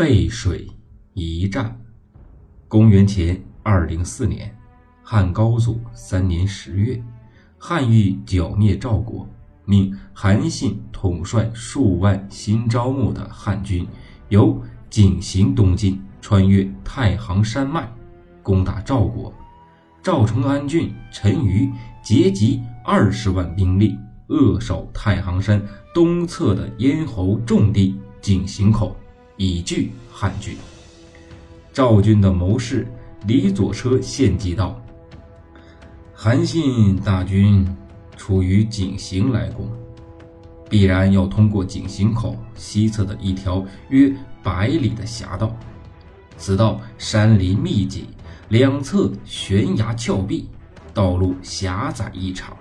背水一战。公元前二零四年，汉高祖三年十月，汉欲剿灭赵国，命韩信统帅数万新招募的汉军，由井陉东进，穿越太行山脉，攻打赵国。赵成安郡陈馀结集二十万兵力，扼守太行山东侧的咽喉重地井陉口，以拒汉军。赵军的谋士李左车献计道：“韩信大军处于井陉来攻，必然要通过井陉口西侧的一条约百里的狭道，此道山林密集。”两侧悬崖峭壁，道路狭窄异常。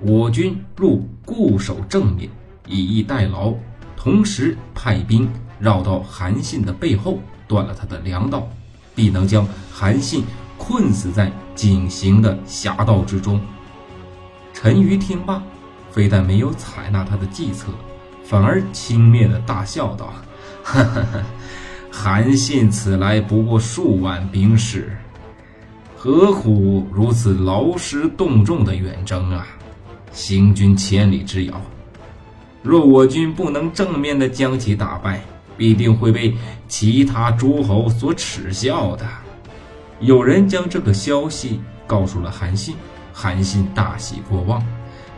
我军若固守正面，以逸待劳，同时派兵绕到韩信的背后，断了他的粮道，必能将韩信困死在井陉的狭道之中。陈馀听罢，非但没有采纳他的计策，反而轻蔑地大笑道：“哈哈哈，韩信此来不过数万兵士。”何苦如此劳师动众的远征啊？行军千里之遥，若我军不能正面的将其打败，必定会被其他诸侯所耻笑的。有人将这个消息告诉了韩信，韩信大喜过望，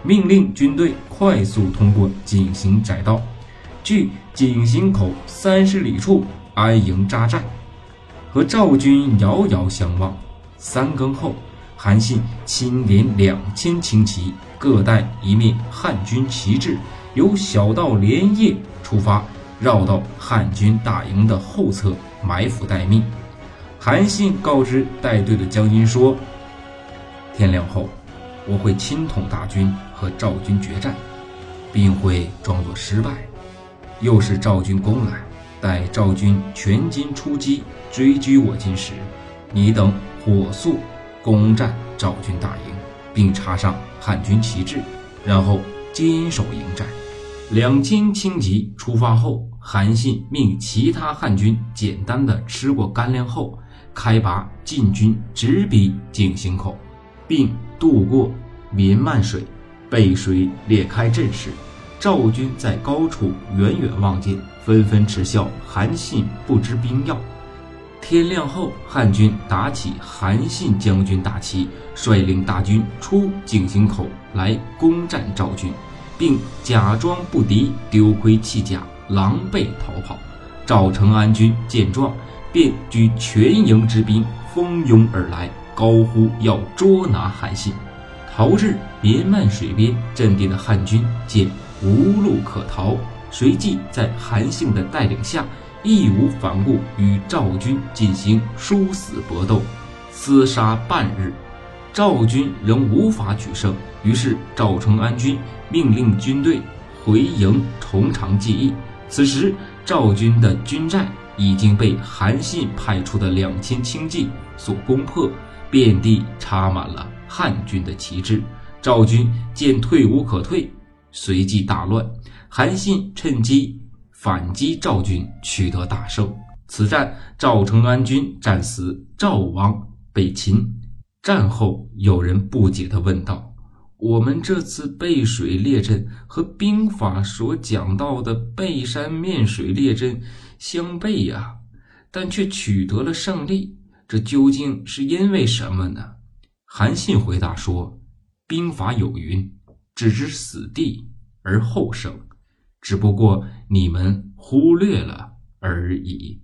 命令军队快速通过井陉窄道，距井陉口三十里处安营扎寨，和赵军遥遥相望。三更后，韩信亲领两千轻骑，各带一面汉军旗帜，由小道连夜出发，绕到汉军大营的后侧埋伏待命。韩信告知带队的将军说：“天亮后，我会亲统大军和赵军决战，并会装作失败。又是赵军攻来，待赵军全军出击追击我军时，你等。”火速攻占赵军大营，并插上汉军旗帜，然后坚守营寨。两千轻骑出发后，韩信命其他汉军简单的吃过干粮后，开拔进军，直逼井陉口，并渡过绵漫水，背水裂开阵势。赵军在高处远远望见，纷纷耻笑韩信不知兵要。天亮后，汉军打起韩信将军大旗，率领大军出井陉口来攻占赵军，并假装不敌，丢盔弃甲，狼狈逃跑。赵成安军见状，便举全营之兵蜂拥而来，高呼要捉拿韩信。逃至绵漫水边阵地的汉军见无路可逃，随即在韩信的带领下。义无反顾与赵军进行殊死搏斗，厮杀半日，赵军仍无法取胜。于是赵成安军命令军队回营从长计议。此时赵军的军寨已经被韩信派出的两千轻骑所攻破，遍地插满了汉军的旗帜。赵军见退无可退，随即大乱。韩信趁机。反击赵军，取得大胜。此战，赵成安军战死，赵王被擒。战后，有人不解地问道：“我们这次背水列阵和兵法所讲到的背山面水列阵相悖呀，但却取得了胜利，这究竟是因为什么呢？”韩信回答说：“兵法有云，置之死地而后生。”只不过你们忽略了而已。